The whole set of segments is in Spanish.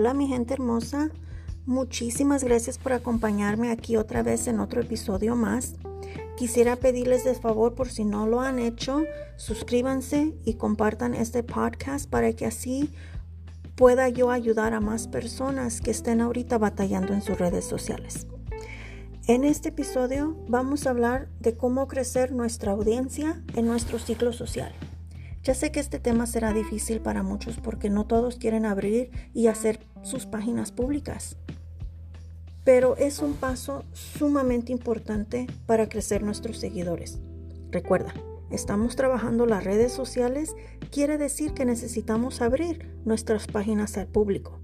Hola mi gente hermosa, muchísimas gracias por acompañarme aquí otra vez en otro episodio más. Quisiera pedirles de favor por si no lo han hecho, suscríbanse y compartan este podcast para que así pueda yo ayudar a más personas que estén ahorita batallando en sus redes sociales. En este episodio vamos a hablar de cómo crecer nuestra audiencia en nuestro ciclo social. Ya sé que este tema será difícil para muchos porque no todos quieren abrir y hacer sus páginas públicas. Pero es un paso sumamente importante para crecer nuestros seguidores. Recuerda, estamos trabajando las redes sociales, quiere decir que necesitamos abrir nuestras páginas al público.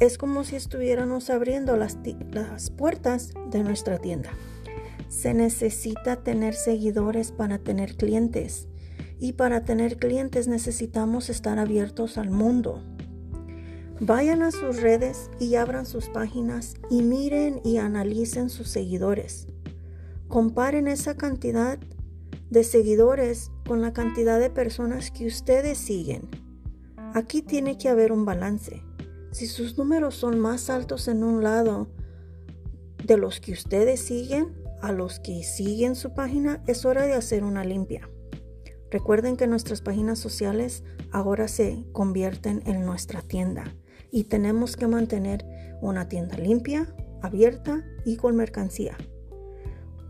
Es como si estuviéramos abriendo las, las puertas de nuestra tienda. Se necesita tener seguidores para tener clientes y para tener clientes necesitamos estar abiertos al mundo. Vayan a sus redes y abran sus páginas y miren y analicen sus seguidores. Comparen esa cantidad de seguidores con la cantidad de personas que ustedes siguen. Aquí tiene que haber un balance. Si sus números son más altos en un lado de los que ustedes siguen, a los que siguen su página, es hora de hacer una limpia. Recuerden que nuestras páginas sociales ahora se convierten en nuestra tienda y tenemos que mantener una tienda limpia, abierta y con mercancía.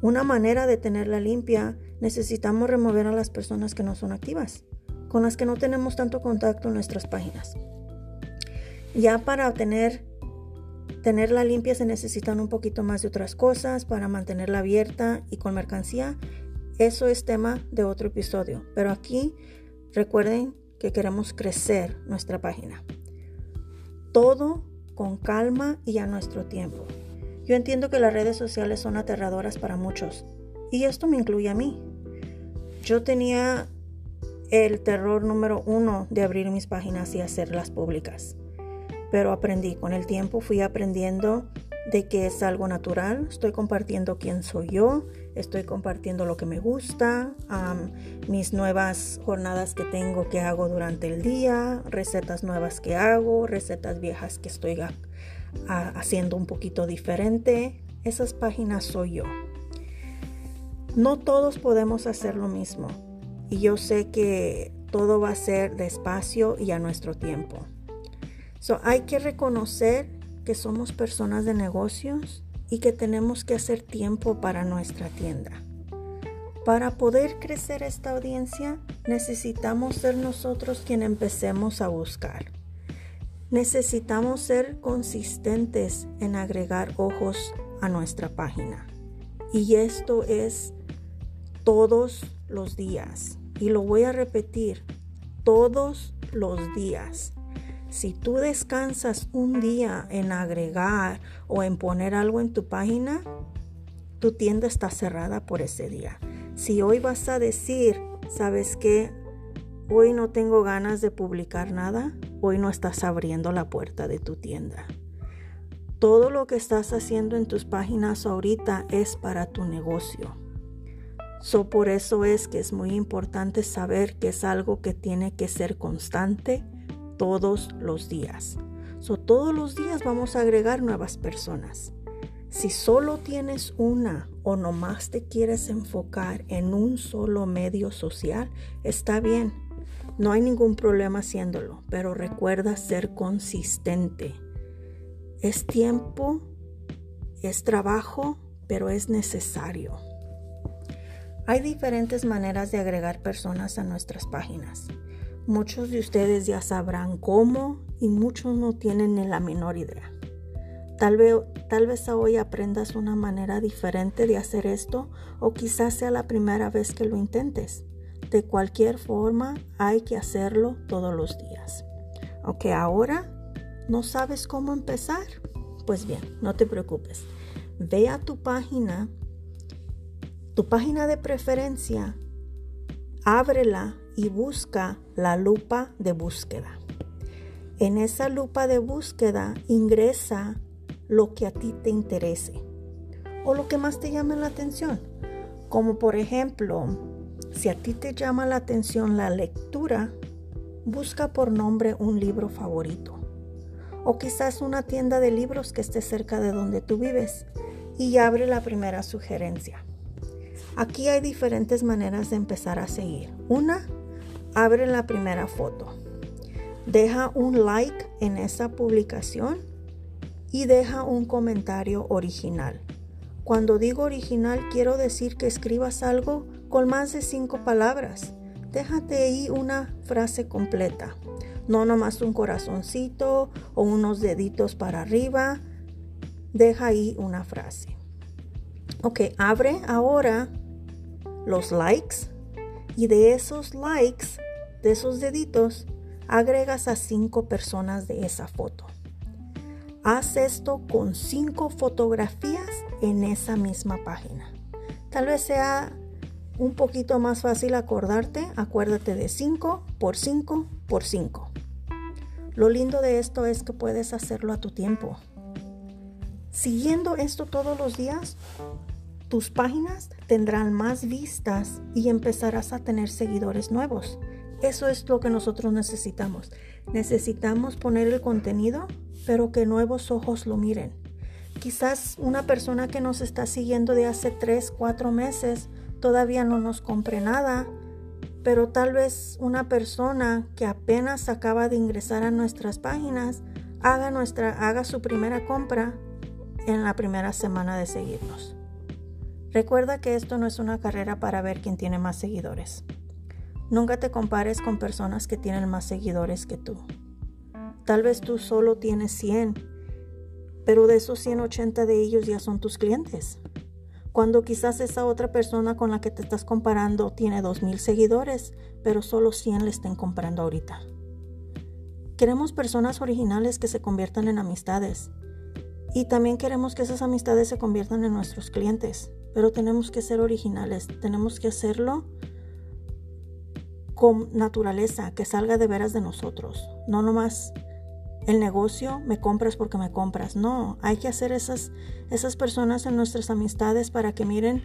Una manera de tenerla limpia, necesitamos remover a las personas que no son activas, con las que no tenemos tanto contacto en nuestras páginas. Ya para tener tenerla limpia se necesitan un poquito más de otras cosas para mantenerla abierta y con mercancía eso es tema de otro episodio, pero aquí recuerden que queremos crecer nuestra página. Todo con calma y a nuestro tiempo. Yo entiendo que las redes sociales son aterradoras para muchos y esto me incluye a mí. Yo tenía el terror número uno de abrir mis páginas y hacerlas públicas, pero aprendí, con el tiempo fui aprendiendo de que es algo natural, estoy compartiendo quién soy yo, estoy compartiendo lo que me gusta, mis nuevas jornadas que tengo que hago durante el día, recetas nuevas que hago, recetas viejas que estoy haciendo un poquito diferente. Esas páginas soy yo. No todos podemos hacer lo mismo y yo sé que todo va a ser despacio y a nuestro tiempo. So, hay que reconocer que somos personas de negocios y que tenemos que hacer tiempo para nuestra tienda. Para poder crecer esta audiencia necesitamos ser nosotros quien empecemos a buscar. Necesitamos ser consistentes en agregar ojos a nuestra página. Y esto es todos los días. Y lo voy a repetir, todos los días. Si tú descansas un día en agregar o en poner algo en tu página, tu tienda está cerrada por ese día. Si hoy vas a decir, ¿sabes qué? Hoy no tengo ganas de publicar nada, hoy no estás abriendo la puerta de tu tienda. Todo lo que estás haciendo en tus páginas ahorita es para tu negocio. So, por eso es que es muy importante saber que es algo que tiene que ser constante todos los días. So, todos los días vamos a agregar nuevas personas. Si solo tienes una o nomás te quieres enfocar en un solo medio social, está bien. No hay ningún problema haciéndolo, pero recuerda ser consistente. Es tiempo, es trabajo, pero es necesario. Hay diferentes maneras de agregar personas a nuestras páginas. Muchos de ustedes ya sabrán cómo y muchos no tienen ni la menor idea. Tal vez, tal vez hoy aprendas una manera diferente de hacer esto o quizás sea la primera vez que lo intentes. De cualquier forma, hay que hacerlo todos los días. Ok, ahora no sabes cómo empezar. Pues bien, no te preocupes. Ve a tu página, tu página de preferencia, ábrela y busca la lupa de búsqueda. En esa lupa de búsqueda ingresa lo que a ti te interese o lo que más te llame la atención. Como por ejemplo, si a ti te llama la atención la lectura, busca por nombre un libro favorito. o quizás una tienda de libros que esté cerca de donde tú vives y abre la primera sugerencia. Aquí hay diferentes maneras de empezar a seguir. Una, abre la primera foto. Deja un like en esa publicación y deja un comentario original. Cuando digo original quiero decir que escribas algo con más de cinco palabras. Déjate ahí una frase completa. No nomás un corazoncito o unos deditos para arriba. Deja ahí una frase. Ok, abre ahora los likes y de esos likes, de esos deditos, agregas a cinco personas de esa foto. Haz esto con cinco fotografías en esa misma página. Tal vez sea un poquito más fácil acordarte. Acuérdate de 5 por 5 por 5. Lo lindo de esto es que puedes hacerlo a tu tiempo. Siguiendo esto todos los días, tus páginas tendrán más vistas y empezarás a tener seguidores nuevos. Eso es lo que nosotros necesitamos. Necesitamos poner el contenido, pero que nuevos ojos lo miren. Quizás una persona que nos está siguiendo de hace 3, 4 meses todavía no nos compre nada, pero tal vez una persona que apenas acaba de ingresar a nuestras páginas haga, nuestra, haga su primera compra en la primera semana de seguirnos. Recuerda que esto no es una carrera para ver quién tiene más seguidores. Nunca te compares con personas que tienen más seguidores que tú. Tal vez tú solo tienes 100, pero de esos 180 de ellos ya son tus clientes. Cuando quizás esa otra persona con la que te estás comparando tiene 2.000 seguidores, pero solo 100 le estén comprando ahorita. Queremos personas originales que se conviertan en amistades. Y también queremos que esas amistades se conviertan en nuestros clientes pero tenemos que ser originales, tenemos que hacerlo con naturaleza, que salga de veras de nosotros, no nomás el negocio, me compras porque me compras, no, hay que hacer esas, esas personas en nuestras amistades para que miren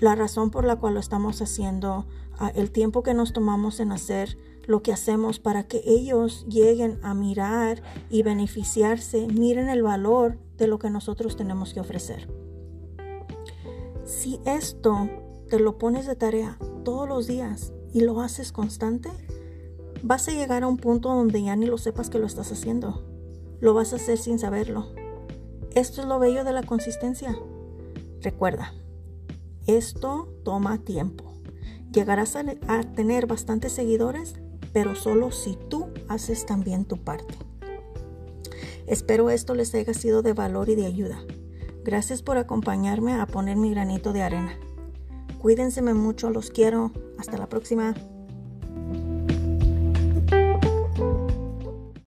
la razón por la cual lo estamos haciendo, el tiempo que nos tomamos en hacer lo que hacemos para que ellos lleguen a mirar y beneficiarse, miren el valor de lo que nosotros tenemos que ofrecer. Si esto te lo pones de tarea todos los días y lo haces constante, vas a llegar a un punto donde ya ni lo sepas que lo estás haciendo. Lo vas a hacer sin saberlo. Esto es lo bello de la consistencia. Recuerda, esto toma tiempo. Llegarás a, tener bastantes seguidores, pero solo si tú haces también tu parte. Espero esto les haya sido de valor y de ayuda. Gracias por acompañarme a poner mi granito de arena. Cuídense mucho, los quiero. Hasta la próxima.